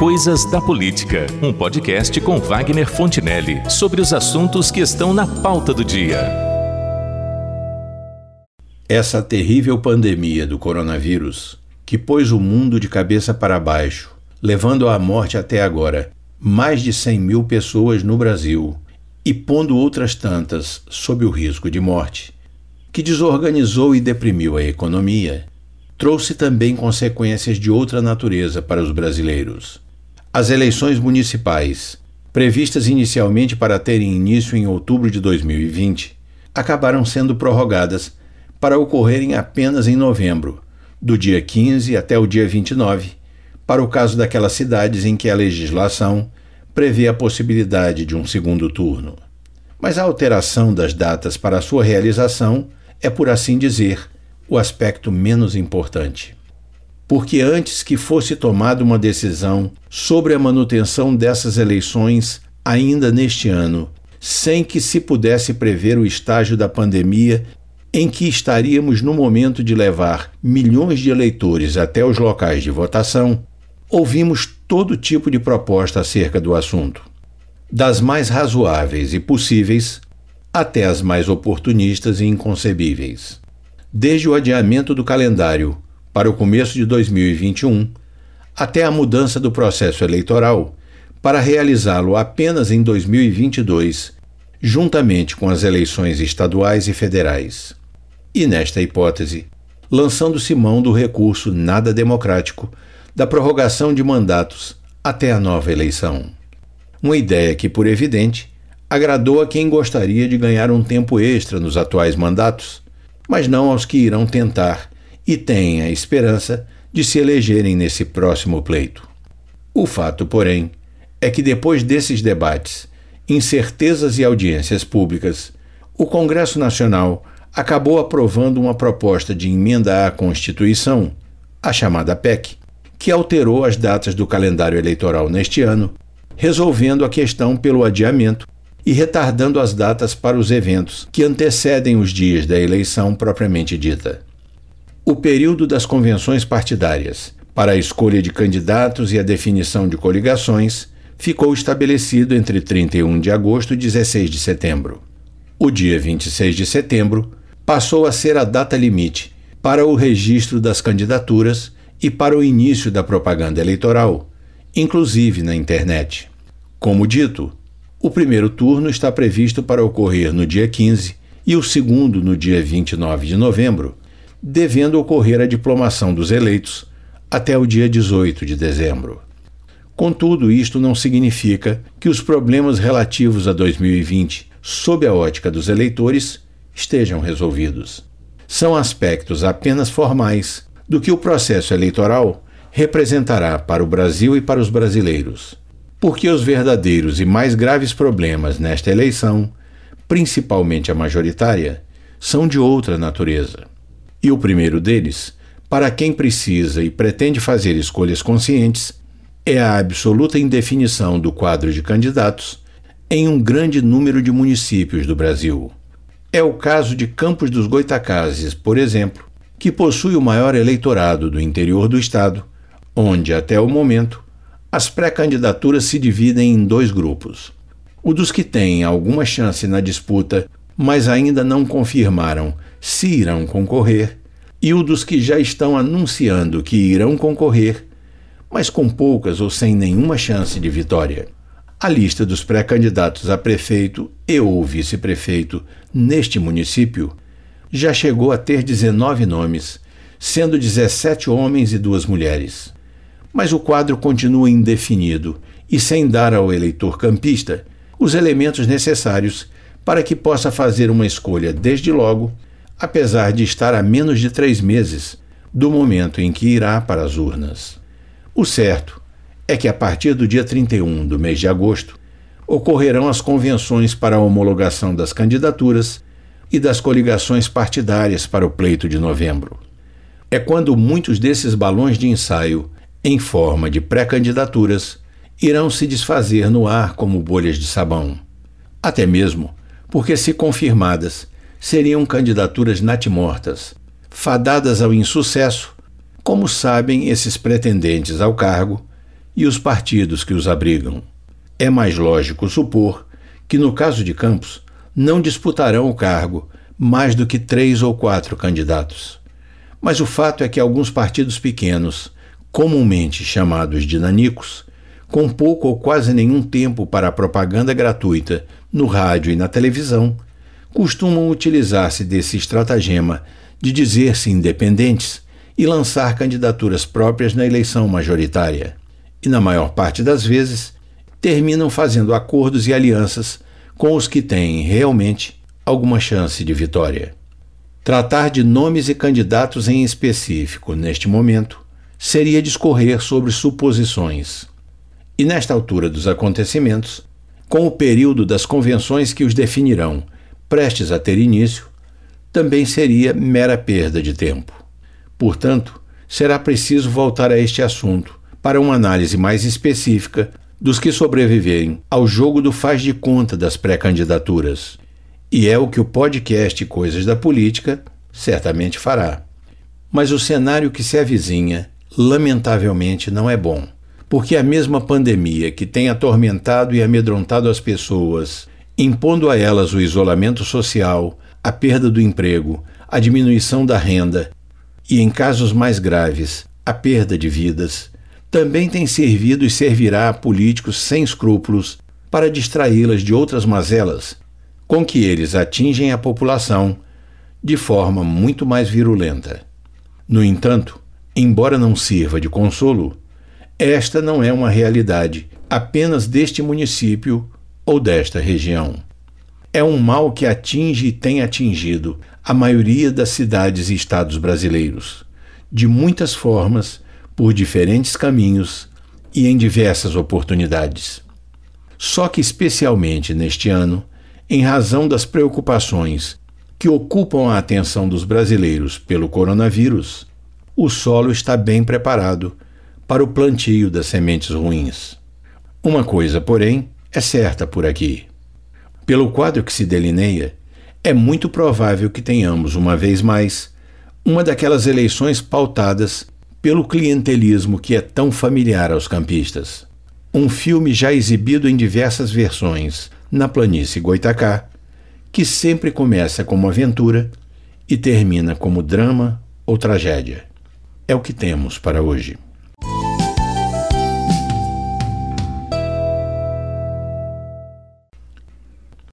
Coisas da Política, um podcast com Wagner Fontinelli sobre os assuntos que estão na pauta do dia. Essa terrível pandemia do coronavírus, que pôs o mundo de cabeça para baixo, levando à morte até agora mais de 100 mil pessoas no Brasil e pondo outras tantas sob o risco de morte, que desorganizou e deprimiu a economia, trouxe também consequências de outra natureza para os brasileiros. As eleições municipais, previstas inicialmente para terem início em outubro de 2020, acabaram sendo prorrogadas para ocorrerem apenas em novembro, do dia 15 até o dia 29, para o caso daquelas cidades em que a legislação prevê a possibilidade de um segundo turno. Mas a alteração das datas para sua realização é, por assim dizer, o aspecto menos importante. Porque antes que fosse tomada uma decisão sobre a manutenção dessas eleições ainda neste ano, sem que se pudesse prever o estágio da pandemia em que estaríamos no momento de levar milhões de eleitores até os locais de votação, ouvimos todo tipo de proposta acerca do assunto, das mais razoáveis e possíveis até as mais oportunistas e inconcebíveis. Desde o adiamento do calendário para o começo de 2021 até a mudança do processo eleitoral para realizá-lo apenas em 2022, juntamente com as eleições estaduais e federais. E nesta hipótese, lançando-se mão do recurso nada democrático da prorrogação de mandatos até a nova eleição. Uma ideia que, por evidente, agradou a quem gostaria de ganhar um tempo extra nos atuais mandatos mas não aos que irão tentar e têm a esperança de se elegerem nesse próximo pleito. O fato, porém, é que depois desses debates, incertezas e audiências públicas, o Congresso Nacional acabou aprovando uma proposta de emenda à Constituição, a chamada PEC, que alterou as datas do calendário eleitoral neste ano, resolvendo a questão pelo adiamento e retardando as datas para os eventos que antecedem os dias da eleição propriamente dita. O período das convenções partidárias para a escolha de candidatos e a definição de coligações ficou estabelecido entre 31 de agosto e 16 de setembro. O dia 26 de setembro passou a ser a data limite para o registro das candidaturas e para o início da propaganda eleitoral, inclusive na internet. Como dito, o primeiro turno está previsto para ocorrer no dia 15 e o segundo no dia 29 de novembro, devendo ocorrer a diplomação dos eleitos até o dia 18 de dezembro. Contudo, isto não significa que os problemas relativos a 2020, sob a ótica dos eleitores, estejam resolvidos. São aspectos apenas formais do que o processo eleitoral representará para o Brasil e para os brasileiros porque os verdadeiros e mais graves problemas nesta eleição, principalmente a majoritária, são de outra natureza. E o primeiro deles, para quem precisa e pretende fazer escolhas conscientes, é a absoluta indefinição do quadro de candidatos em um grande número de municípios do Brasil. É o caso de Campos dos Goitacazes, por exemplo, que possui o maior eleitorado do interior do estado, onde, até o momento, as pré-candidaturas se dividem em dois grupos. O dos que têm alguma chance na disputa, mas ainda não confirmaram se irão concorrer, e o dos que já estão anunciando que irão concorrer, mas com poucas ou sem nenhuma chance de vitória. A lista dos pré-candidatos a prefeito e ou vice-prefeito neste município já chegou a ter 19 nomes, sendo 17 homens e duas mulheres. Mas o quadro continua indefinido e sem dar ao eleitor campista os elementos necessários para que possa fazer uma escolha desde logo, apesar de estar a menos de três meses do momento em que irá para as urnas. O certo é que a partir do dia 31 do mês de agosto ocorrerão as convenções para a homologação das candidaturas e das coligações partidárias para o pleito de novembro. É quando muitos desses balões de ensaio em forma de pré-candidaturas, irão se desfazer no ar como bolhas de sabão. Até mesmo porque, se confirmadas, seriam candidaturas natimortas, fadadas ao insucesso, como sabem esses pretendentes ao cargo, e os partidos que os abrigam. É mais lógico supor que, no caso de Campos, não disputarão o cargo mais do que três ou quatro candidatos. Mas o fato é que alguns partidos pequenos, comumente chamados de nanicos, com pouco ou quase nenhum tempo para a propaganda gratuita no rádio e na televisão, costumam utilizar-se desse estratagema de dizer-se independentes e lançar candidaturas próprias na eleição majoritária. E, na maior parte das vezes, terminam fazendo acordos e alianças com os que têm realmente alguma chance de vitória. Tratar de nomes e candidatos em específico neste momento seria discorrer sobre suposições. E nesta altura dos acontecimentos, com o período das convenções que os definirão prestes a ter início, também seria mera perda de tempo. Portanto, será preciso voltar a este assunto para uma análise mais específica dos que sobreviverem ao jogo do faz de conta das pré-candidaturas. E é o que o podcast Coisas da Política certamente fará. Mas o cenário que se avizinha, lamentavelmente, não é bom, porque a mesma pandemia que tem atormentado e amedrontado as pessoas, impondo a elas o isolamento social, a perda do emprego, a diminuição da renda e, em casos mais graves, a perda de vidas, também tem servido e servirá a políticos sem escrúpulos para distraí-las de outras mazelas com que eles atingem a população de forma muito mais virulenta. No entanto, embora não sirva de consolo, esta não é uma realidade apenas deste município ou desta região. É um mal que atinge e tem atingido a maioria das cidades e estados brasileiros, de muitas formas por diferentes caminhos e em diversas oportunidades. Só que, especialmente neste ano, em razão das preocupações que ocupam a atenção dos brasileiros pelo coronavírus, o solo está bem preparado para o plantio das sementes ruins. Uma coisa, porém, é certa por aqui. Pelo quadro que se delineia, é muito provável que tenhamos, uma vez mais, uma daquelas eleições pautadas pelo clientelismo que é tão familiar aos campistas. Um filme já exibido em diversas versões na planície Goitacá, que sempre começa como aventura e termina como drama ou tragédia. É o que temos para hoje.